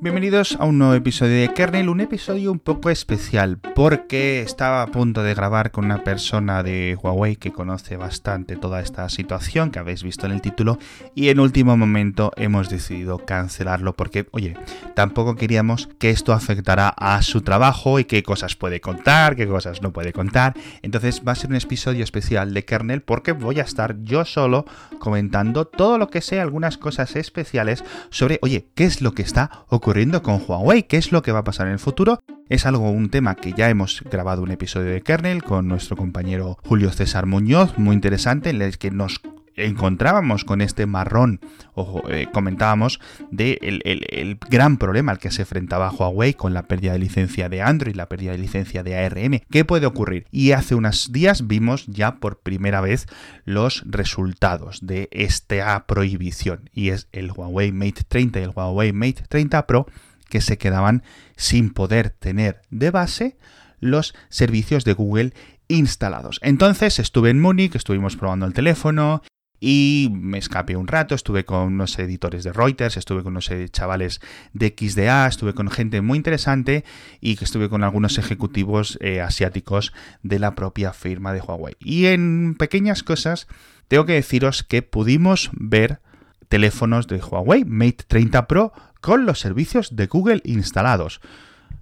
Bienvenidos a un nuevo episodio de Kernel, un episodio un poco especial porque estaba a punto de grabar con una persona de Huawei que conoce bastante toda esta situación que habéis visto en el título y en último momento hemos decidido cancelarlo porque, oye, tampoco queríamos que esto afectara a su trabajo y qué cosas puede contar, qué cosas no puede contar. Entonces va a ser un episodio especial de Kernel porque voy a estar yo solo comentando todo lo que sé, algunas cosas especiales sobre, oye, qué es lo que está ocurriendo con Huawei, qué es lo que va a pasar en el futuro. Es algo, un tema que ya hemos grabado un episodio de Kernel con nuestro compañero Julio César Muñoz, muy interesante, en el que nos encontrábamos con este marrón, o eh, comentábamos, de el, gran problema al que se enfrentaba Huawei con la pérdida de licencia de Android, la pérdida de licencia de ARM. ¿Qué puede ocurrir? Y hace unos días vimos ya por primera vez los resultados de esta prohibición. Y es el Huawei Mate 30 y el Huawei Mate 30 Pro que se quedaban sin poder tener de base los servicios de Google instalados. Entonces estuve en Múnich, estuvimos probando el teléfono y me escapé un rato, estuve con unos editores de Reuters, estuve con unos chavales de XDA, estuve con gente muy interesante y que estuve con algunos ejecutivos eh, asiáticos de la propia firma de Huawei. Y en pequeñas cosas, tengo que deciros que pudimos ver teléfonos de Huawei Mate 30 Pro con los servicios de Google instalados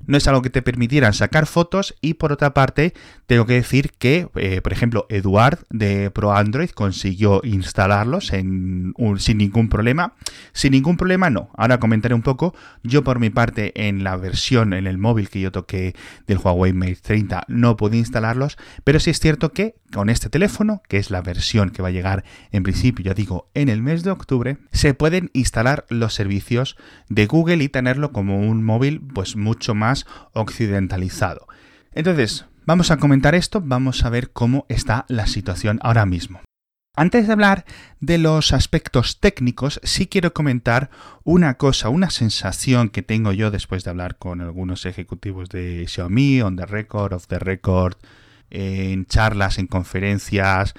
no es algo que te permitieran sacar fotos y por otra parte tengo que decir que, eh, por ejemplo, Eduard de Pro Android consiguió instalarlos sin ningún problema. Sin ningún problema no. Ahora comentaré un poco. Yo por mi parte en la versión, en el móvil que yo toqué del Huawei Mate 30 no pude instalarlos, pero sí es cierto que con este teléfono, que es la versión que va a llegar en principio, ya digo, en el mes de octubre, se pueden instalar los servicios de Google y tenerlo como un móvil pues mucho más occidentalizado. Entonces, vamos a comentar esto, vamos a ver cómo está la situación ahora mismo. Antes de hablar de los aspectos técnicos, sí quiero comentar una cosa, una sensación que tengo yo después de hablar con algunos ejecutivos de Xiaomi, on the record, off the record, en charlas, en conferencias,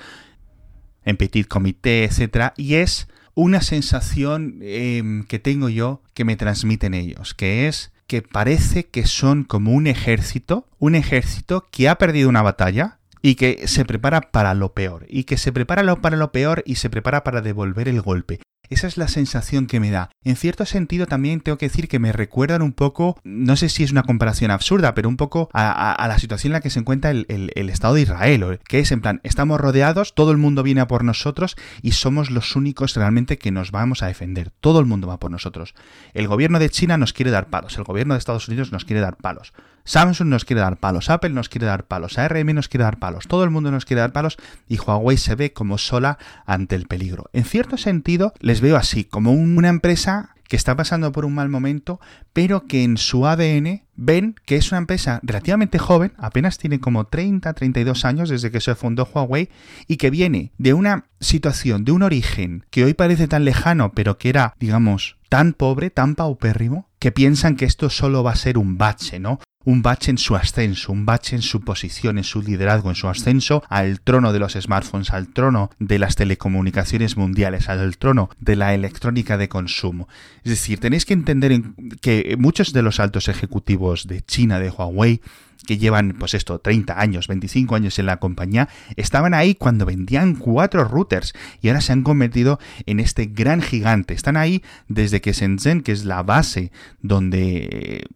en petit comité, etc. Y es una sensación em, que tengo yo que me transmiten ellos, que es que parece que son como un ejército, un ejército que ha perdido una batalla y que se prepara para lo peor, y que se prepara para lo peor y se prepara para devolver el golpe. Esa es la sensación que me da. En cierto sentido también tengo que decir que me recuerdan un poco, no sé si es una comparación absurda, pero un poco a, la situación en la que se encuentra el, Estado de Israel, que es en plan, estamos rodeados, todo el mundo viene a por nosotros y somos los únicos realmente que nos vamos a defender. Todo el mundo va por nosotros. El gobierno de China nos quiere dar palos, el gobierno de Estados Unidos nos quiere dar palos. Samsung nos quiere dar palos, Apple nos quiere dar palos, ARM nos quiere dar palos, todo el mundo nos quiere dar palos y Huawei se ve como sola ante el peligro. En cierto sentido, les veo así, como una empresa que está pasando por un mal momento, pero que en su ADN ven que es una empresa relativamente joven, apenas tiene como 30, 32 años desde que se fundó Huawei, y que viene de una situación, de un origen que hoy parece tan lejano, pero que era, digamos, tan pobre, tan paupérrimo, que piensan que esto solo va a ser un bache, ¿no? Un bache en su ascenso, un bache en su posición, en su liderazgo, en su ascenso al trono de los smartphones, al trono de las telecomunicaciones mundiales, al trono de la electrónica de consumo. Es decir, tenéis que entender que muchos de los altos ejecutivos de China, de Huawei, que llevan, pues esto, 30 años, 25 años en la compañía, estaban ahí cuando vendían cuatro routers y ahora se han convertido en este gran gigante. Están ahí desde que Shenzhen, que es la base donde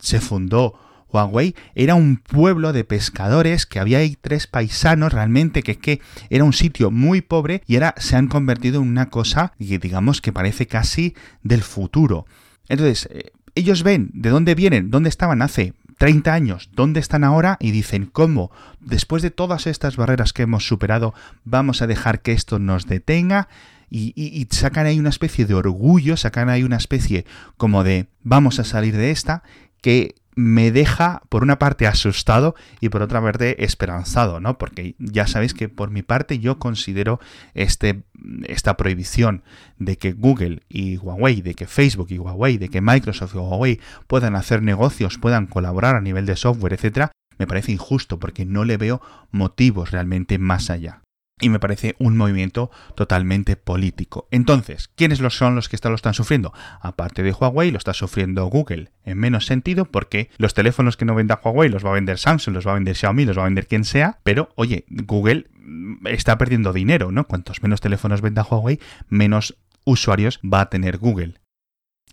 se fundó Huawei era un pueblo de pescadores que había ahí tres paisanos realmente que es que era un sitio muy pobre y ahora se han convertido en una cosa que digamos que parece casi del futuro. Entonces, eh, ellos ven de dónde vienen, dónde estaban hace 30 años, dónde están ahora y dicen cómo, después de todas estas barreras que hemos superado, vamos a dejar que esto nos detenga. Y, y, sacan ahí una especie de orgullo, sacan ahí una especie como de vamos a salir de esta, que me deja, por una parte, asustado y por otra parte, esperanzado, ¿no? Porque ya sabéis que por mi parte yo considero este, esta prohibición de que Google y Huawei, de que Facebook y Huawei, de que Microsoft y Huawei puedan hacer negocios, puedan colaborar a nivel de software, etcétera, me parece injusto porque no le veo motivos realmente más allá. Y me parece un movimiento totalmente político. Entonces, ¿quiénes son los que lo están sufriendo? Aparte de Huawei, lo está sufriendo Google en menos sentido porque los teléfonos que no venda Huawei los va a vender Samsung, los va a vender Xiaomi, los va a vender quien sea, pero oye, Google mm, está perdiendo dinero, ¿no? Cuantos menos teléfonos venda Huawei, menos usuarios va a tener Google.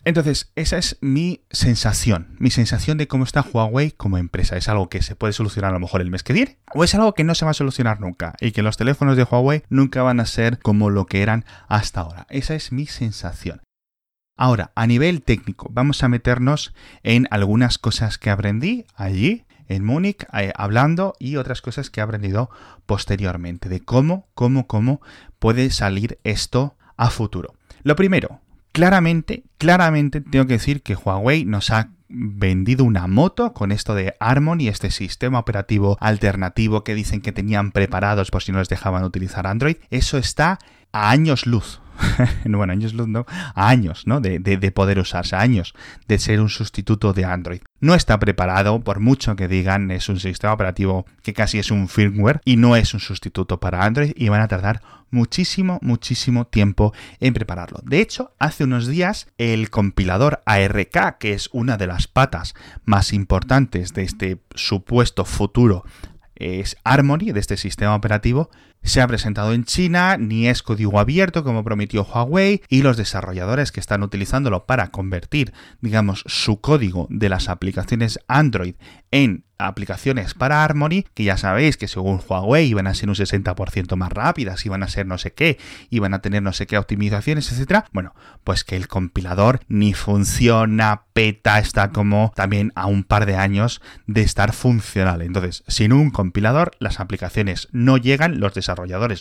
Entonces, esa es mi sensación, mi sensación de cómo está Huawei como empresa. ¿Es algo que se puede solucionar a lo mejor el mes que viene? ¿O es algo que no se va a solucionar nunca? Y que los teléfonos de Huawei nunca van a ser como lo que eran hasta ahora. Esa es mi sensación. Ahora, a nivel técnico, vamos a meternos en algunas cosas que aprendí allí en Múnich eh, hablando y otras cosas que he aprendido posteriormente de cómo, cómo, cómo puede salir esto a futuro. Lo primero, claramente, claramente tengo que decir que Huawei nos ha vendido una moto con esto de Harmony, este sistema operativo alternativo que dicen que tenían preparados por si no les dejaban utilizar Android. Eso está a años luz. bueno, años no, a años, ¿no? De, de, poder usarse, años de ser un sustituto de Android. No está preparado, por mucho que digan, es un sistema operativo que casi es un firmware y no es un sustituto para Android y van a tardar muchísimo, muchísimo tiempo en prepararlo. De hecho, hace unos días el compilador ARK, que es una de las patas más importantes de este supuesto futuro es Harmony, de este sistema operativo, se ha presentado en China, ni es código abierto como prometió Huawei, y los desarrolladores que están utilizándolo para convertir, digamos, su código de las aplicaciones Android en aplicaciones para Harmony, que ya sabéis que según Huawei iban a ser un 60% más rápidas, iban a ser no sé qué, iban a tener no sé qué optimizaciones, etcétera. Bueno, pues que el compilador ni funciona, peta, está como también a un par de años de estar funcional. Entonces, sin un compilador, las aplicaciones no llegan, los desarrolladores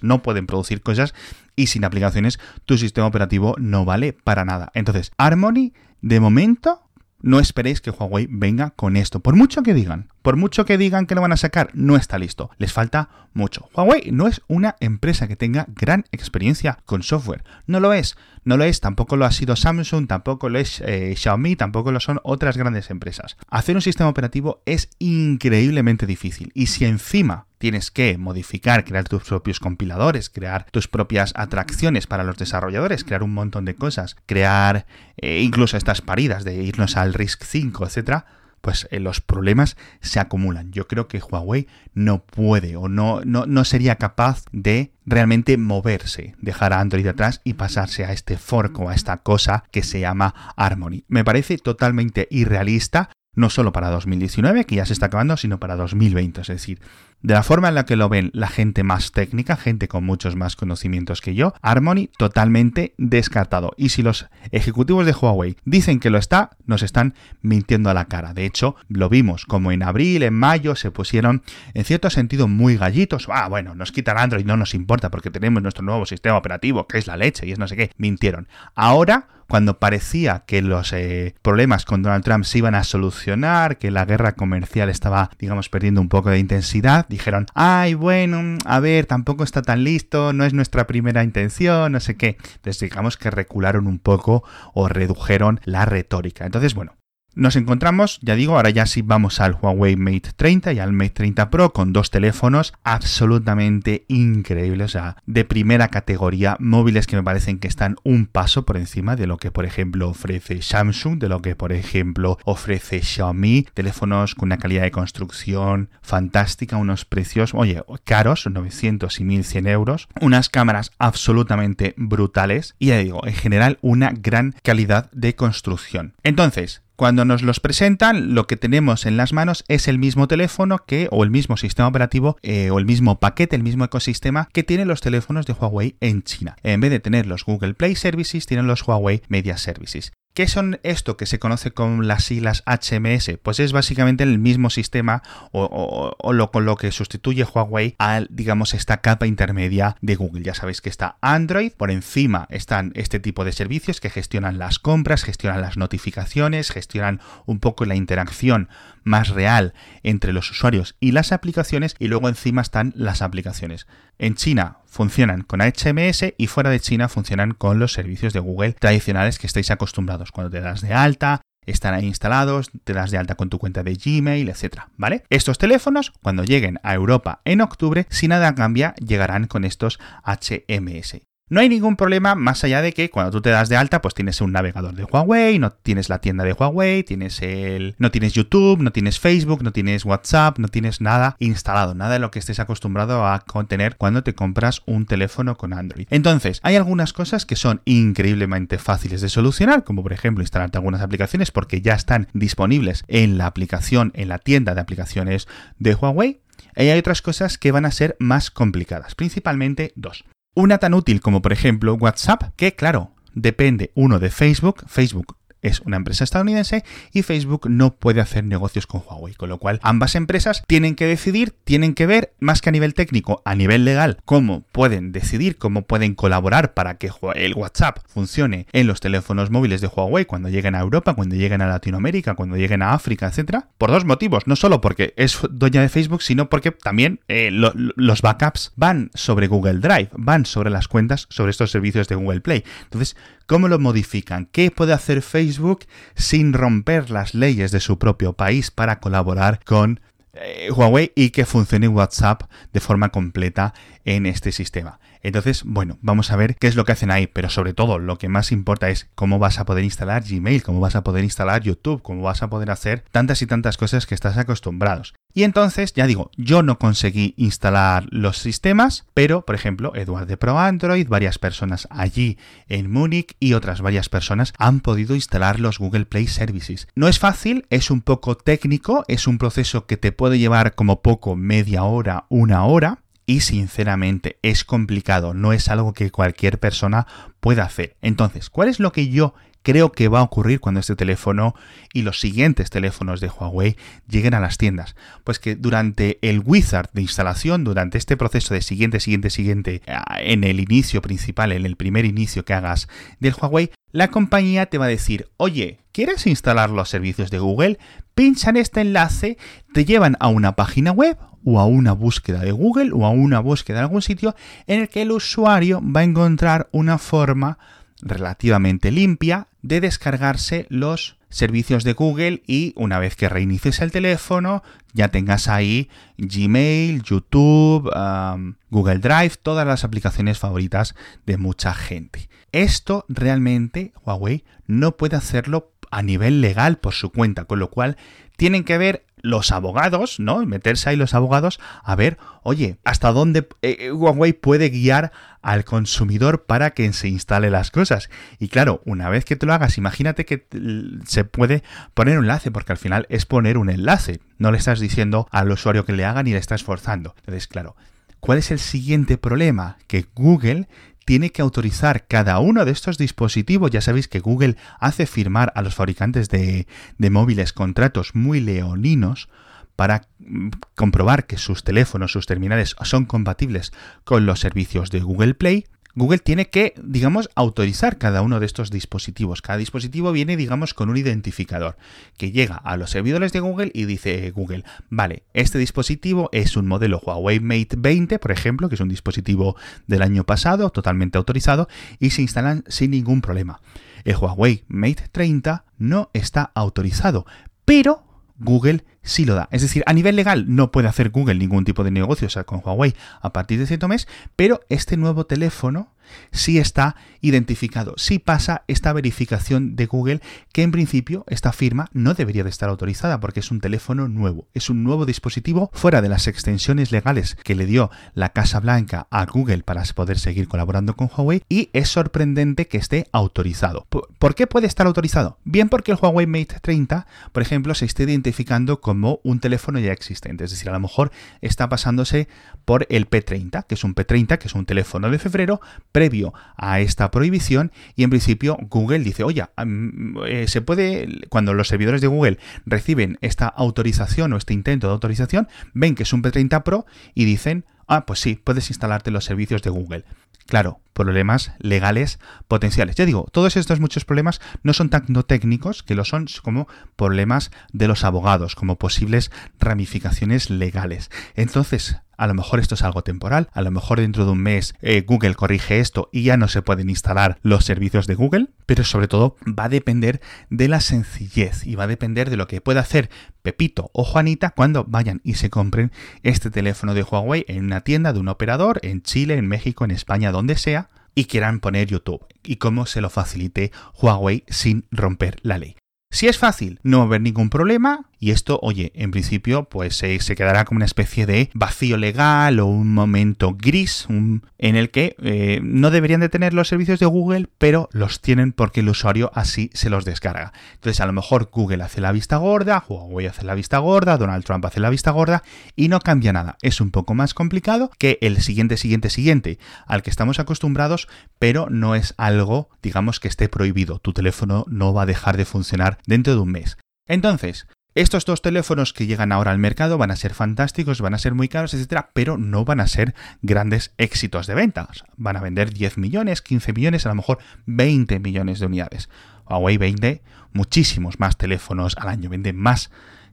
no pueden producir cosas y sin aplicaciones tu sistema operativo no vale para nada. Entonces, Harmony, de momento, no esperéis que Huawei venga con esto. Por mucho que digan, por mucho que digan que lo van a sacar, no está listo. Les falta mucho. Huawei no es una empresa que tenga gran experiencia con software. No lo es. No lo es. Tampoco lo ha sido Samsung, tampoco lo es eh, Xiaomi, tampoco lo son otras grandes empresas. Hacer un sistema operativo es increíblemente difícil. Y si encima tienes que modificar, crear tus propios compiladores, crear tus propias atracciones para los desarrolladores, crear un montón de cosas, crear eh, incluso estas paridas de irnos al RISC 5, etcétera, pues eh, los problemas se acumulan. Yo creo que Huawei no puede o no, no, no, sería capaz de realmente moverse, dejar a Android atrás y pasarse a este fork o a esta cosa que se llama Harmony. Me parece totalmente irrealista no solo para 2019, que ya se está acabando, sino para 2020. Es decir, de la forma en la que lo ven la gente más técnica, gente con muchos más conocimientos que yo, Harmony totalmente descartado. Y si los ejecutivos de Huawei dicen que lo está, nos están mintiendo a la cara. De hecho, lo vimos como en abril, en mayo, se pusieron en cierto sentido muy gallitos. Ah, bueno, nos quitan Android, no nos importa porque tenemos nuestro nuevo sistema operativo, que es la leche y es no sé qué. Mintieron. Ahora cuando parecía que los eh, problemas con Donald Trump se iban a solucionar, que la guerra comercial estaba, digamos, perdiendo un poco de intensidad, dijeron, ay, bueno, a ver, tampoco está tan listo, no es nuestra primera intención, no sé qué. Entonces digamos que recularon un poco o redujeron la retórica. Entonces, bueno, nos encontramos, ya digo, ahora ya sí vamos al Huawei Mate 30 y al Mate 30 Pro con dos teléfonos absolutamente increíbles, o sea, de primera categoría, móviles que me parecen que están un paso por encima de lo que por ejemplo ofrece Samsung, de lo que por ejemplo ofrece Xiaomi, teléfonos con una calidad de construcción fantástica, unos precios, oye, caros, 900 y 1100 euros, unas cámaras absolutamente brutales y ya digo, en general una gran calidad de construcción. Entonces, cuando nos los presentan, lo que tenemos en las manos es el mismo teléfono que, o el mismo sistema operativo, eh, o el mismo paquete, el mismo ecosistema que tienen los teléfonos de Huawei en China. En vez de tener los Google Play Services, tienen los Huawei Media Services. ¿Qué son esto que se conoce con las siglas HMS? Pues es básicamente el mismo sistema o, lo, con lo que sustituye Huawei a, digamos, esta capa intermedia de Google. Ya sabéis que está Android, por encima están este tipo de servicios que gestionan las compras, gestionan las notificaciones, gestionan un poco la interacción más real entre los usuarios y las aplicaciones y luego encima están las aplicaciones. En China funcionan con HMS y fuera de China funcionan con los servicios de Google tradicionales que estáis acostumbrados cuando te das de alta, están ahí instalados, te das de alta con tu cuenta de Gmail, etcétera, ¿vale? Estos teléfonos, cuando lleguen a Europa en octubre, si nada cambia, llegarán con estos HMS. No hay ningún problema más allá de que cuando tú te das de alta, pues tienes un navegador de Huawei, no tienes la tienda de Huawei, tienes el, no tienes YouTube, no tienes Facebook, no tienes WhatsApp, no tienes nada instalado, nada de lo que estés acostumbrado a contener cuando te compras un teléfono con Android. Entonces, hay algunas cosas que son increíblemente fáciles de solucionar, como por ejemplo instalarte algunas aplicaciones porque ya están disponibles en la aplicación, en la tienda de aplicaciones de Huawei. Y hay otras cosas que van a ser más complicadas, principalmente dos. Una tan útil como por ejemplo WhatsApp, que claro, depende uno de Facebook, Facebook es una empresa estadounidense y Facebook no puede hacer negocios con Huawei, con lo cual ambas empresas tienen que decidir, tienen que ver, más que a nivel técnico, a nivel legal, cómo pueden decidir, cómo pueden colaborar para que el WhatsApp funcione en los teléfonos móviles de Huawei cuando lleguen a Europa, cuando lleguen a Latinoamérica, cuando lleguen a África, etcétera, por dos motivos, no solo porque es dueña de Facebook, sino porque también eh, los backups van sobre Google Drive, van sobre las cuentas, sobre estos servicios de Google Play. Entonces, ¿Cómo lo modifican? ¿Qué puede hacer Facebook sin romper las leyes de su propio país para colaborar con eh, Huawei y que funcione WhatsApp de forma completa en este sistema? Entonces, bueno, vamos a ver qué es lo que hacen ahí, pero sobre todo lo que más importa es cómo vas a poder instalar Gmail, cómo vas a poder instalar YouTube, cómo vas a poder hacer tantas y tantas cosas que estás acostumbrados. Y entonces, ya digo, yo no conseguí instalar los sistemas, pero, por ejemplo, Eduard de Pro Android, varias personas allí en Múnich y otras varias personas han podido instalar los Google Play Services. No es fácil, es un poco técnico, es un proceso que te puede llevar como poco media hora, una hora, y sinceramente es complicado, no es algo que cualquier persona pueda hacer. Entonces, ¿cuál es lo que yo creo que va a ocurrir cuando este teléfono y los siguientes teléfonos de Huawei lleguen a las tiendas? Pues que durante el wizard de instalación, durante este proceso de siguiente, siguiente, siguiente, eh, en el inicio principal, en el primer inicio que hagas del Huawei, la compañía te va a decir, oye, ¿quieres instalar los servicios de Google? Pincha en este enlace, te llevan a una página web o a una búsqueda de Google o a una búsqueda de algún sitio en el que el usuario va a encontrar una forma relativamente limpia de descargarse los servicios de Google y una vez que reinicies el teléfono ya tengas ahí Gmail, YouTube, Google Drive, todas las aplicaciones favoritas de mucha gente. Esto realmente Huawei no puede hacerlo a nivel legal por su cuenta, con lo cual tienen que ver los abogados, ¿no? Meterse ahí los abogados a ver, oye, hasta dónde eh, eh, Huawei puede guiar al consumidor para que se instale las cosas. Y claro, una vez que te lo hagas, imagínate que se puede poner un enlace, porque al final es poner un enlace. No le estás diciendo al usuario que le haga ni le estás forzando. Entonces, claro, ¿cuál es el siguiente problema? Que Google tiene que autorizar cada uno de estos dispositivos. Ya sabéis que Google hace firmar a los fabricantes de, móviles contratos muy leoninos para mm, comprobar que sus teléfonos, sus terminales son compatibles con los servicios de Google Play Google tiene que, digamos, autorizar cada uno de estos dispositivos. Cada dispositivo viene, digamos, con un identificador que llega a los servidores de Google y dice Google, vale, este dispositivo es un modelo Huawei Mate 20, por ejemplo, que es un dispositivo del año pasado, totalmente autorizado, y se instalan sin ningún problema. El Huawei Mate 30 no está autorizado, pero Google sí lo da. Es decir, a nivel legal no puede hacer Google ningún tipo de negocio con Huawei a partir de cierto mes, pero este nuevo teléfono si está identificado, si pasa esta verificación de Google, que en principio esta firma no debería de estar autorizada porque es un teléfono nuevo, es un nuevo dispositivo fuera de las extensiones legales que le dio la Casa Blanca a Google para poder seguir colaborando con Huawei y es sorprendente que esté autorizado. ¿Por qué puede estar autorizado? Bien porque el Huawei Mate 30, por ejemplo, se esté identificando como un teléfono ya existente, es decir, a lo mejor está pasándose por el P30, que es un P30, que es un teléfono de febrero, previo a esta prohibición y en principio Google dice, oye, eh, se puede, cuando los servidores de Google reciben esta autorización o este intento de autorización, ven que es un P30 Pro y dicen, ah, pues sí, puedes instalarte los servicios de Google. Claro, problemas legales potenciales. Ya digo, todos estos muchos problemas no son tanto técnicos que lo son como problemas de los abogados, como posibles ramificaciones legales. Entonces, A lo mejor esto es algo temporal, a lo mejor dentro de un mes eh, Google corrige esto y ya no se pueden instalar los servicios de Google, pero sobre todo va a depender de la sencillez y va a depender de lo que pueda hacer Pepito o Juanita cuando vayan y se compren este teléfono de Huawei en una tienda de un operador en Chile, en México, en España, donde sea, y quieran poner YouTube y cómo se lo facilite Huawei sin romper la ley. Si es fácil, no va a haber ningún problema y esto, oye, en principio, pues se quedará como una especie de vacío legal o un momento gris en el que eh, no deberían de tener los servicios de Google, pero los tienen porque el usuario así se los descarga. Entonces, a lo mejor Google hace la vista gorda, Huawei hace la vista gorda, Donald Trump hace la vista gorda y no cambia nada. Es un poco más complicado que el siguiente, siguiente, siguiente al que estamos acostumbrados, pero no es algo, digamos, que esté prohibido. Tu teléfono no va a dejar de funcionar dentro de un mes. Entonces, estos dos teléfonos que llegan ahora al mercado van a ser fantásticos, van a ser muy caros, etcétera, pero no van a ser grandes éxitos de ventas. Van a vender 10 millones, 15 millones, a lo mejor 20 millones de unidades. Huawei vende muchísimos más teléfonos al año, vende más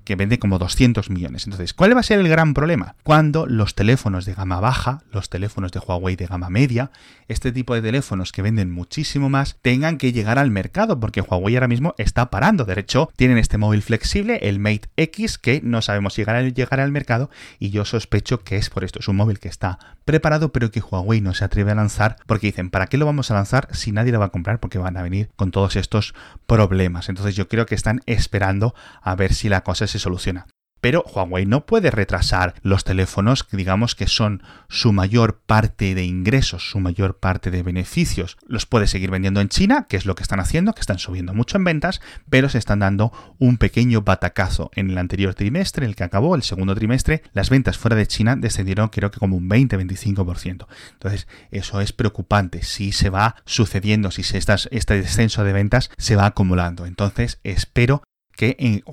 que vende como 200 millones. Entonces, ¿cuál va a ser el gran problema? Cuando los teléfonos de gama baja, los teléfonos de Huawei de gama media, este tipo de teléfonos que venden muchísimo más, tengan que llegar al mercado, porque Huawei ahora mismo está parando. De hecho, tienen este móvil flexible, el Mate X, que no sabemos si llegará, llegar al mercado, y yo sospecho que es por esto. Es un móvil que está preparado, pero que Huawei no se atreve a lanzar, porque dicen, ¿para qué lo vamos a lanzar si nadie lo va a comprar? Porque van a venir con todos estos problemas. Entonces yo creo que están esperando a ver si la cosa se soluciona. Pero Huawei no puede retrasar los teléfonos, digamos que son su mayor parte de ingresos, su mayor parte de beneficios. Los puede seguir vendiendo en China, que es lo que están haciendo, que están subiendo mucho en ventas, pero se están dando un pequeño batacazo. En el anterior trimestre, el que acabó, el segundo trimestre, las ventas fuera de China descendieron creo que como un 20-25%. Entonces, eso es preocupante. Si se va sucediendo, si este descenso de ventas se va acumulando. Entonces, espero que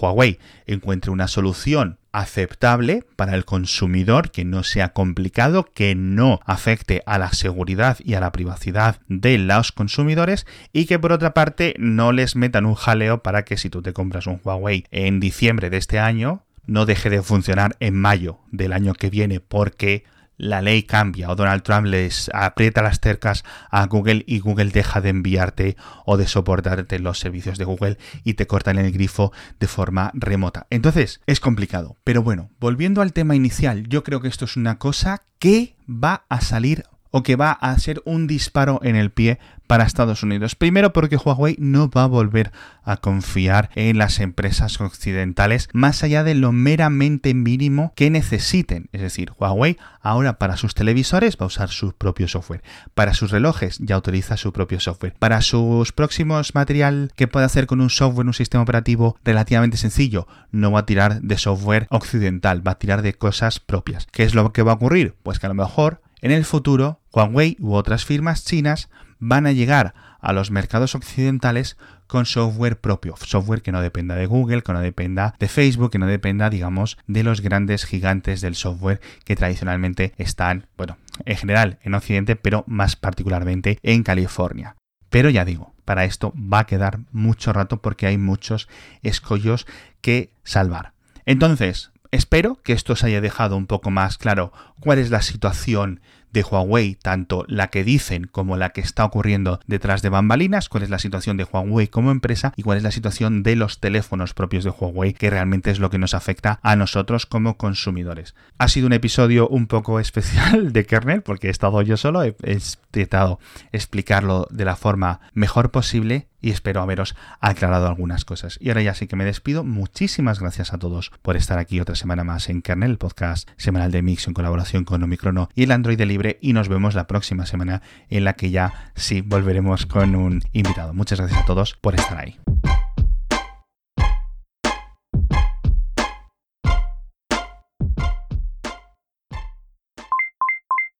Huawei encuentre una solución aceptable para el consumidor, que no sea complicado, que no afecte a la seguridad y a la privacidad de los consumidores y que por otra parte no les metan un jaleo para que si tú te compras un Huawei en diciembre de este año, no deje de funcionar en mayo del año que viene porque la ley cambia o Donald Trump les aprieta las cercas a Google y Google deja de enviarte o de soportarte los servicios de Google y te cortan el grifo de forma remota. Entonces, es complicado. Pero bueno, volviendo al tema inicial, yo creo que esto es una cosa que va a salir o que va a ser un disparo en el pie para Estados Unidos. Primero porque Huawei no va a volver a confiar en las empresas occidentales más allá de lo meramente mínimo que necesiten. Es decir, Huawei ahora para sus televisores va a usar su propio software. Para sus relojes ya utiliza su propio software. Para sus próximos material que puede hacer con un software, un sistema operativo relativamente sencillo, no va a tirar de software occidental, va a tirar de cosas propias. ¿Qué es lo que va a ocurrir? Pues que a lo mejor en el futuro Huawei u otras firmas chinas van a llegar a los mercados occidentales con software propio, software que no dependa de Google, que no dependa de Facebook, que no dependa, digamos, de los grandes gigantes del software que tradicionalmente están, bueno, en general en Occidente, pero más particularmente en California. Pero ya digo, para esto va a quedar mucho rato porque hay muchos escollos que salvar. Entonces, espero que esto os haya dejado un poco más claro cuál es la situación de Huawei, tanto la que dicen como la que está ocurriendo detrás de bambalinas, cuál es la situación de Huawei como empresa y cuál es la situación de los teléfonos propios de Huawei, que realmente es lo que nos afecta a nosotros como consumidores. Ha sido un episodio un poco especial de kernel porque he estado yo solo, he intentado explicarlo de la forma mejor posible y espero haberos aclarado algunas cosas. Y ahora ya sí que me despido. Muchísimas gracias a todos por estar aquí otra semana más en Kernel, el podcast semanal de Mix en colaboración con Omicrono y el Android de Y nos vemos la próxima semana en la que ya sí volveremos con un invitado. Muchas gracias a todos por estar ahí.